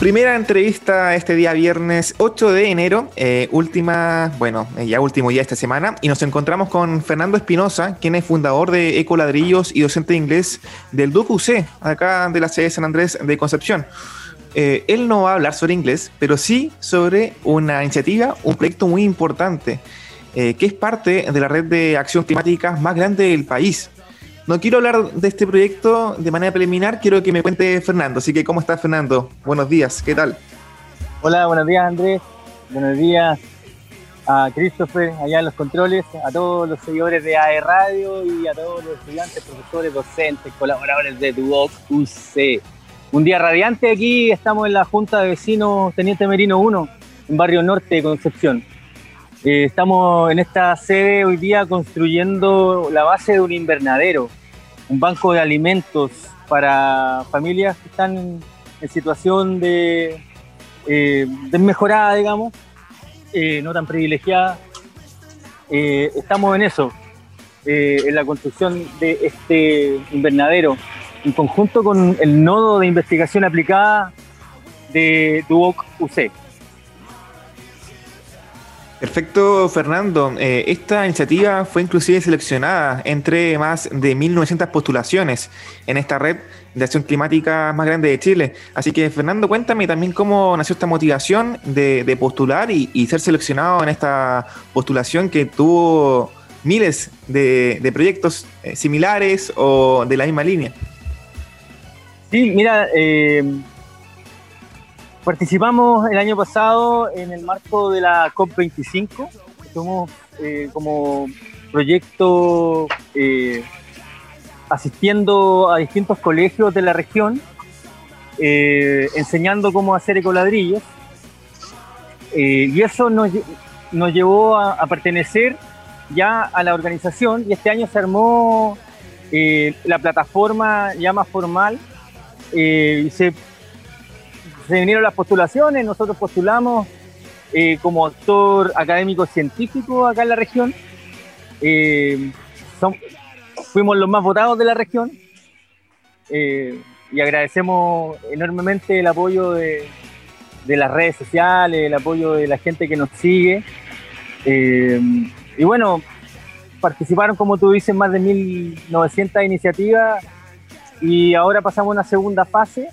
Primera entrevista este día viernes 8 de enero, eh, última, bueno, eh, ya último día esta semana, y nos encontramos con Fernando Espinosa, quien es fundador de Ecoladrillos y docente de inglés del DUC UC, acá de la sede de San Andrés de Concepción. Eh, él no va a hablar sobre inglés, pero sí sobre una iniciativa, un proyecto muy importante, que es parte de la red de acción climática más grande del país. No quiero hablar de este proyecto de manera preliminar, quiero que me cuente Fernando. Así que, ¿cómo estás, Fernando? Buenos días, ¿qué tal? Hola, buenos días, Andrés. Buenos días a Christopher, allá en los controles, a todos los seguidores de AE Radio y a todos los estudiantes, profesores, docentes, colaboradores de Duoc UC. Un día radiante aquí, estamos en la Junta de Vecinos Teniente Merino 1, en Barrio Norte de Concepción. Eh, estamos en esta sede hoy día construyendo la base de un invernadero un banco de alimentos para familias que están en, situación de eh, desmejorada, digamos, eh, no tan privilegiada. Estamos en eso, en la construcción de este invernadero, en conjunto con el nodo de investigación aplicada de Duoc UC. Perfecto, Fernando. Eh, esta iniciativa fue inclusive seleccionada entre más de 1.900 postulaciones en esta red de acción climática más grande de Chile. Así que, Fernando, cuéntame también cómo nació esta motivación de, postular y, ser seleccionado en esta postulación que tuvo miles de, proyectos eh, similares o de la misma línea. Sí, mira, eh, Participamos el año pasado en el marco de la COP25. Somos eh, como proyecto eh, asistiendo a distintos colegios de la región, eh, enseñando cómo hacer ecoladrillos. y eso nos, llevó a, pertenecer ya a la organización y este año se armó la plataforma ya más formal se vinieron las postulaciones, nosotros postulamos eh, como actor académico científico acá en la región. Eh, fuimos los más votados de la región eh, y agradecemos enormemente el apoyo de, las redes sociales, el apoyo de la gente que nos sigue. y bueno, participaron, como tú dices, más de 1.900 iniciativas y ahora pasamos a una segunda fase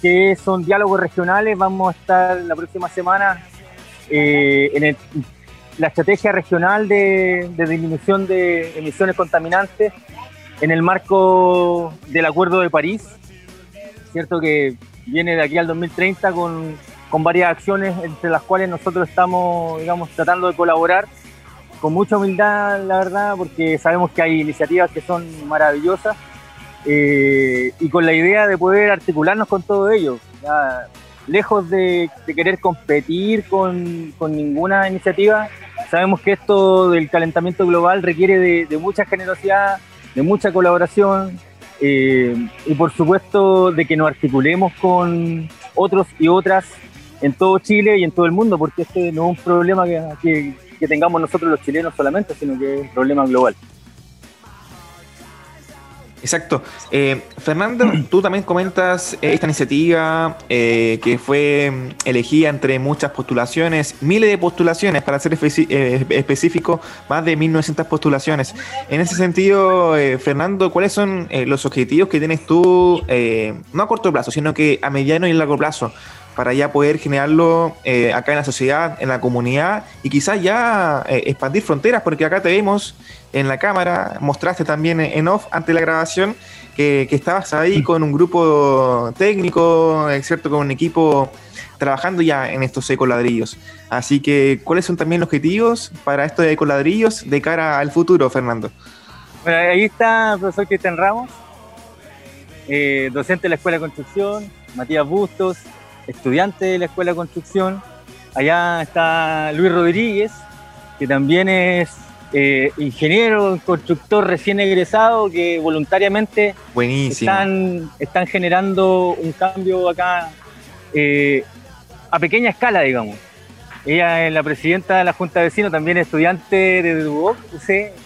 que son diálogos regionales. Vamos a estar la próxima semana eh, en la estrategia regional de, disminución de emisiones contaminantes en el marco del Acuerdo de París, cierto que viene de aquí al 2030 con, con varias acciones entre las cuales nosotros estamos, digamos, tratando de colaborar con mucha humildad, la verdad, porque sabemos que hay iniciativas que son maravillosas eh, y con la idea de poder articularnos con todo ello. lejos de, querer competir con, ninguna iniciativa, sabemos que esto del calentamiento global requiere de, mucha generosidad, de mucha colaboración eh, y por supuesto de que nos articulemos con otros y otras en todo Chile y en todo el mundo, porque este no es un problema que tengamos nosotros los chilenos solamente, sino que es un problema global. Exacto. Eh, Fernando, tú también comentas eh, esta iniciativa eh, que fue mm, elegida entre muchas postulaciones, miles de postulaciones, para ser específico, más de 1.900 postulaciones. En ese sentido, Fernando, ¿cuáles son los objetivos que tienes tú, no a corto plazo, sino que a mediano y largo plazo, para ya poder generarlo acá en la sociedad, en la comunidad y quizás ya expandir fronteras, porque acá te vemos en la cámara, mostraste también en off ante la grabación que, estabas ahí con un grupo técnico, ¿cierto? Con un equipo trabajando ya en estos ecoladrillos. Así que, ¿cuáles son también los objetivos para estos ecoladrillos de cara al futuro, Fernando? Bueno, ahí está el profesor Cristian Ramos, eh, docente de la Escuela de Construcción, Matías Bustos, estudiante de la Escuela de Construcción. Allá está Luis Rodríguez, que también es eh, ingeniero, constructor recién egresado que voluntariamente están, están generando un cambio acá eh, a pequeña escala, digamos. Ella es la presidenta de la Junta de Vecinos, también estudiante de Duoc,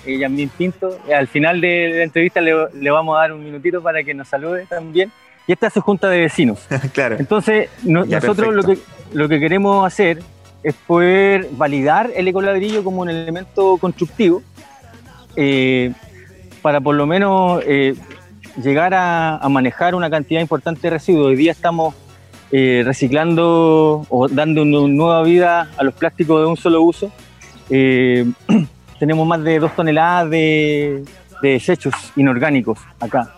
ella Pinto. Al final de la entrevista le, le, vamos a dar un minutito para que nos salude también. Y esta hace junta de vecinos. claro. Entonces, nosotros lo que, lo que queremos hacer es poder validar el ecoladrillo como un elemento constructivo eh, para por lo menos eh, llegar a, manejar una cantidad importante de residuos. Hoy día estamos eh, reciclando o dando una nueva vida a los plásticos de un solo uso. tenemos más de dos toneladas de, desechos inorgánicos acá.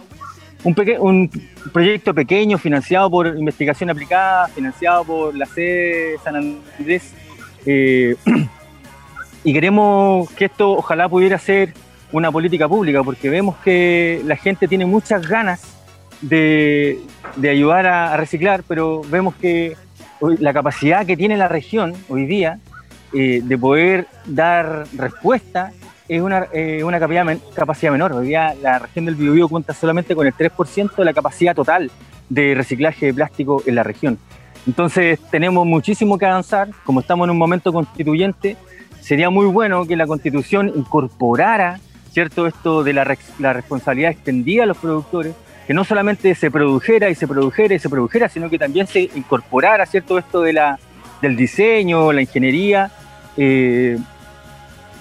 Un, un, proyecto pequeño financiado por investigación aplicada, financiado por la sede San Andrés. y queremos que esto ojalá pudiera ser una política pública, porque vemos que la gente tiene muchas ganas de, ayudar a, reciclar, pero vemos que la capacidad que tiene la región hoy día eh, de poder dar respuesta es una, eh, una capacidad, menor. Hoy día la región del Biobío cuenta solamente con el 3% de la capacidad total de reciclaje de plástico en la región. Entonces tenemos muchísimo que avanzar, como estamos en un momento constituyente, sería muy bueno que la constitución incorporara ¿cierto? Esto de la, responsabilidad extendida a los productores, que no solamente se produjera y se produjera y se produjera, sino que también se incorporara, ¿cierto? Esto de la, del diseño, la ingeniería eh,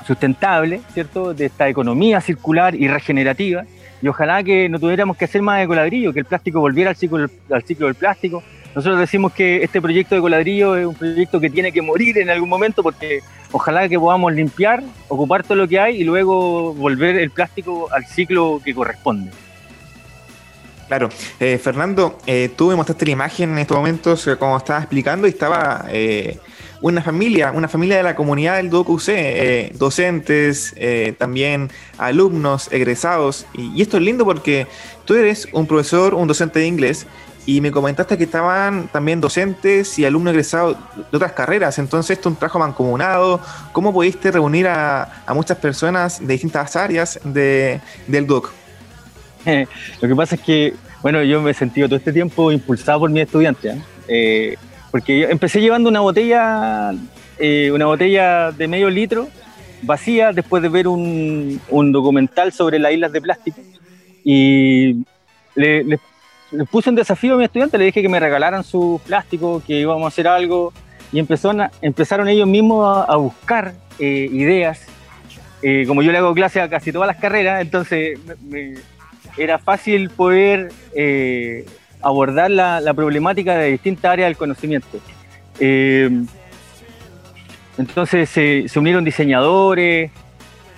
sustentable, ¿cierto? De esta economía circular y regenerativa. Y ojalá que no tuviéramos que hacer más de coladrillo, que el plástico volviera al ciclo, al ciclo del plástico, nosotros decimos que este proyecto de coladrillo es un proyecto que tiene que morir en algún momento porque ojalá que podamos limpiar, ocupar todo lo que hay y luego volver el plástico al ciclo que corresponde. Claro, eh, Fernando, eh, tú me mostraste la imagen en estos momentos eh, como estaba explicando y estaba una familia, una familia de la comunidad del DOCUC, docentes, también alumnos, egresados. Y, esto es lindo porque tú eres un profesor, un docente de inglés y me comentaste que estaban también docentes y alumnos egresados de otras carreras. Entonces, esto es un trabajo mancomunado. ¿Cómo pudiste reunir a, muchas personas de distintas áreas de, del DUC? Lo que pasa es que, bueno, yo me he sentido todo este tiempo impulsado por mis estudiantes. ¿eh? Porque yo empecé llevando una botella, eh, una botella de medio litro vacía después de ver un, documental sobre las islas de plástico. Y le, puse un desafío a mi estudiante, le dije que me regalaran su plástico, que íbamos a hacer algo, y empezaron ellos mismos a, buscar eh, ideas. Eh, como yo le hago clase a casi todas las carreras, entonces era fácil poder abordar la, problemática de distintas áreas del conocimiento. entonces se, unieron diseñadores,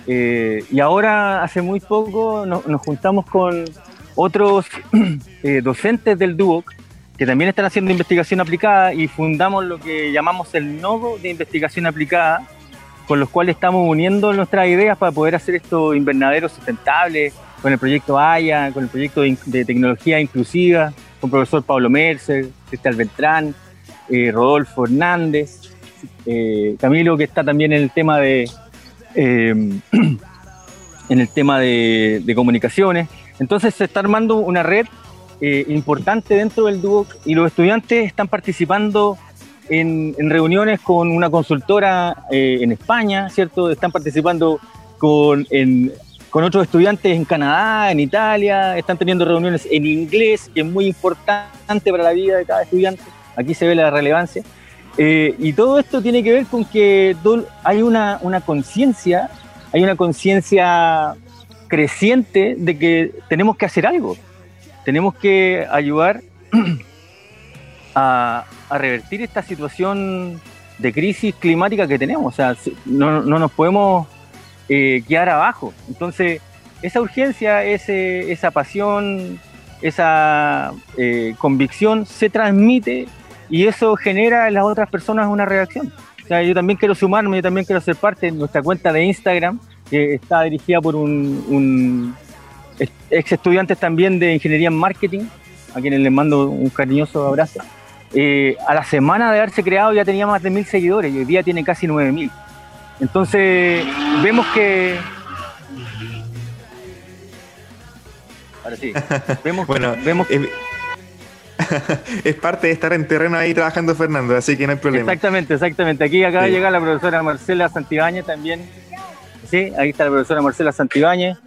y ahora hace muy poco nos juntamos con, otros eh, docentes del DUOC que también están haciendo investigación aplicada y fundamos lo que llamamos el nodo de investigación aplicada, con los cuales estamos uniendo nuestras ideas para poder hacer estos invernaderos sustentables, con el proyecto AYA, con el proyecto de, tecnología inclusiva, con profesor Pablo Mercer, Cristal Beltrán, eh, Rodolfo Hernández, eh, Camilo que está también en el tema de en el tema de comunicaciones. Entonces se está armando una red eh, importante dentro del DUOC y los estudiantes están participando en, reuniones con una consultora eh, en España, ¿cierto? Están participando con, con otros estudiantes en Canadá, en Italia, están teniendo reuniones en inglés, que es muy importante para la vida de cada estudiante. Aquí se ve la relevancia. Eh, y todo esto tiene que ver con que hay una, conciencia, hay una conciencia creciente de que tenemos que hacer algo. Tenemos que ayudar a, revertir esta situación de crisis climática que tenemos. O sea, no, nos podemos eh, quedar abajo. Entonces, esa urgencia, ese, esa pasión, esa eh, convicción se transmite y eso genera en las otras personas una reacción. O sea, yo también quiero sumarme, yo también quiero ser parte de nuestra cuenta de Instagram que está dirigida por un, ex estudiante también de ingeniería en marketing, a quienes les mando un cariñoso abrazo. Eh, a la semana de haberse creado ya tenía más de mil seguidores y hoy día tiene casi nueve mil. Entonces vemos que ahora sí vemos, bueno, vemos que... es parte de estar en terreno ahí trabajando Fernando, así que no hay problema. Exactamente, exactamente. Aquí acaba de llegar la profesora Marcela Santibáñez también Sí, ahí está la profesora Marcela Santibáñez.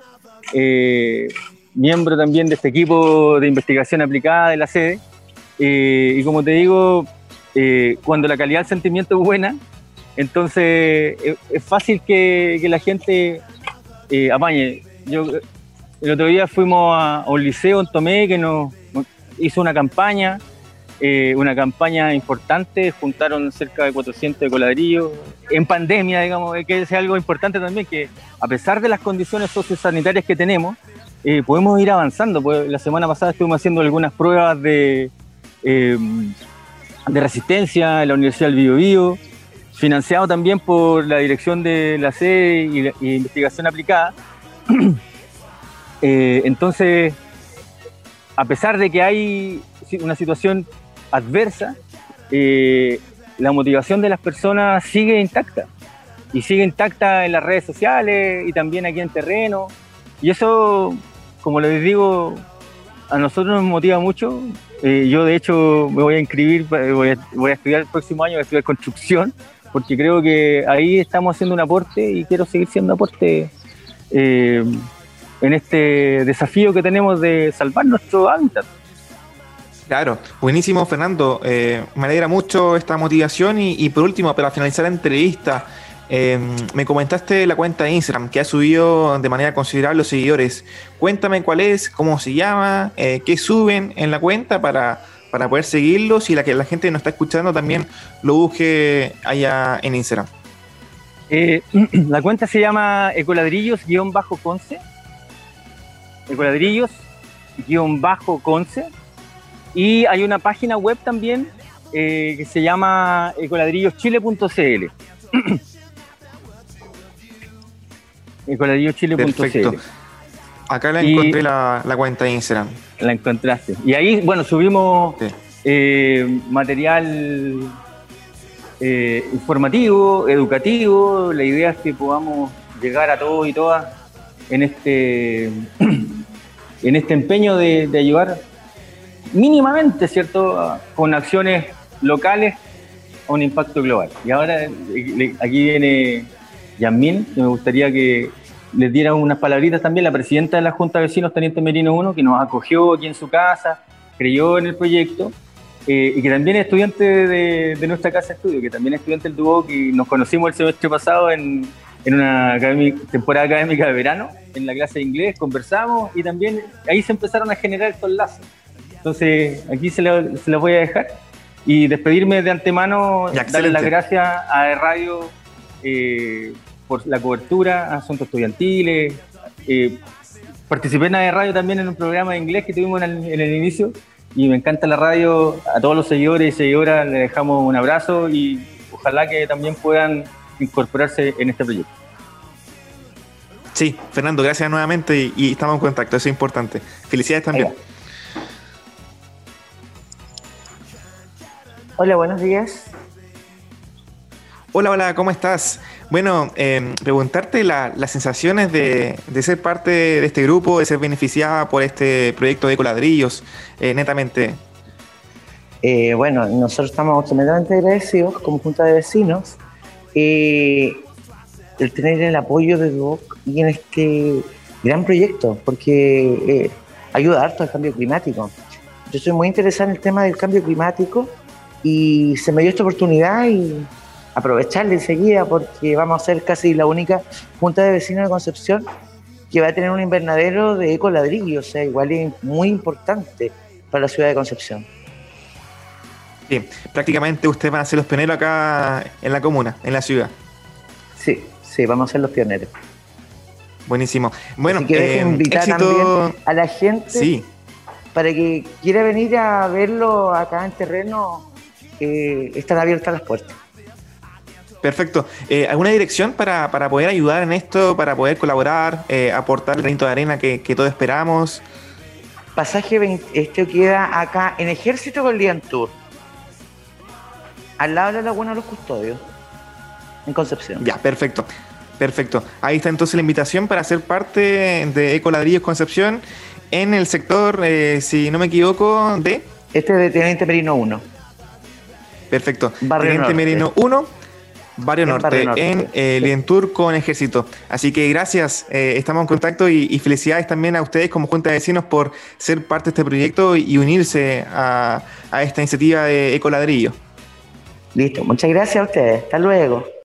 Eh, miembro también de este equipo de investigación aplicada de la sede. Eh, y como te digo, eh, cuando la calidad del sentimiento es buena, entonces es, fácil que, la gente apañe. Yo, el otro día fuimos a, un liceo en Tomé que nos hizo una campaña eh, una campaña importante, juntaron cerca de 400 de coladrillos, en pandemia, digamos, que es algo importante también, que a pesar de las condiciones sociosanitarias que tenemos, eh, podemos ir avanzando. Pues, la semana pasada estuvimos haciendo algunas pruebas de, eh, de resistencia en la Universidad del Biobío, financiado también por la dirección de la sede y, investigación aplicada. entonces, a pesar de que hay una situación adversa, eh, la motivación de las personas sigue intacta. Y sigue intacta en las redes sociales y también aquí en terreno. Y eso, como les digo, a nosotros nos motiva mucho. Eh, yo, de hecho, me voy a inscribir, eh, voy a, voy a, estudiar el próximo año, voy a estudiar construcción, porque creo que ahí estamos haciendo un aporte y quiero seguir siendo aporte en este desafío que tenemos de salvar nuestro hábitat. Claro, buenísimo Fernando, eh, me alegra mucho esta motivación y, por último, para finalizar la entrevista, em, me comentaste la cuenta de Instagram que ha subido de manera considerable los seguidores. Cuéntame cuál es, cómo se llama, eh, qué suben en la cuenta para, para poder seguirlos y la que la gente nos está escuchando también lo busque allá en Instagram. Eh, la cuenta se llama ecoladrillos-conce. Ecoladrillos-conce y hay una página web también eh, que se llama ecoladrilloschile.cl. ecoladrilloschile.cl. Acá la encontré la, cuenta de Instagram. La encontraste. Y ahí, bueno, subimos eh, material eh, informativo, educativo. La idea es que podamos llegar a todos y todas en este, en este empeño de, de ayudar mínimamente, ¿cierto?, con acciones locales a un impacto global. Y ahora aquí viene Yasmín, que me gustaría que les diera unas palabritas también, la presidenta de la Junta de Vecinos, Teniente Merino 1, que nos acogió aquí en su casa, creyó en el proyecto, eh, y que también es estudiante de, nuestra casa de estudio, que también es estudiante del Duoc y nos conocimos el semestre pasado en, en una temporada académica de verano, en la clase de inglés, conversamos y también ahí se empezaron a generar estos lazos. Entonces, aquí se lo, voy a dejar. Y despedirme de antemano, darle las gracias a Radio eh, por la cobertura, asuntos estudiantiles. Eh, participé en la Radio también en un programa de inglés que tuvimos en el, inicio y me encanta la radio. A todos los seguidores y seguidoras les dejamos un abrazo y ojalá que también puedan incorporarse en este proyecto. Sí, Fernando, gracias nuevamente y, estamos en contacto, eso es importante. Felicidades también. Hola, buenos días. Hola, hola, ¿cómo estás? Bueno, em, preguntarte las sensaciones de, ser parte de este grupo, de ser beneficiada por este proyecto de coladrillos, eh, netamente. Eh, bueno, nosotros estamos tremendamente agradecidos como Junta de Vecinos eh, el tener el apoyo de Duoc y en este gran proyecto, porque ayuda harto al cambio climático. Yo estoy muy interesado en el tema del cambio climático y se me dio esta oportunidad y aprovecharla enseguida porque vamos a ser casi la única junta de vecinos de Concepción que va a tener un invernadero de eco ladrillo, o sea, igual es muy importante para la ciudad de Concepción. Bien, prácticamente ustedes van a ser los pioneros acá en la comuna, en la ciudad. Sí, sí, vamos a ser los pioneros. Buenísimo. Bueno, eh, invitar también a la gente para que quiera venir a verlo acá en terreno están abiertas las puertas. Perfecto. Eh, ¿Alguna dirección para, poder ayudar en esto, para poder colaborar, eh, aportar el granito de arena que, todos esperamos? Pasaje 20, este queda acá en Ejército con Tour, al lado de la Laguna de los Custodios, en Concepción. Ya, perfecto. Perfecto. Ahí está entonces la invitación para ser parte de Ecoladrillos Concepción en el sector, eh, si no me equivoco, de... Este de Teniente Merino 1. Perfecto. Barrio Teniente Merino 1, Barrio Norte, en eh, Lientur con Ejército. Así que gracias, eh, estamos en contacto y, felicidades también a ustedes como Junta de Vecinos por ser parte de este proyecto y unirse a, a esta iniciativa de Ecoladrillo. Listo, muchas gracias a ustedes. Hasta luego.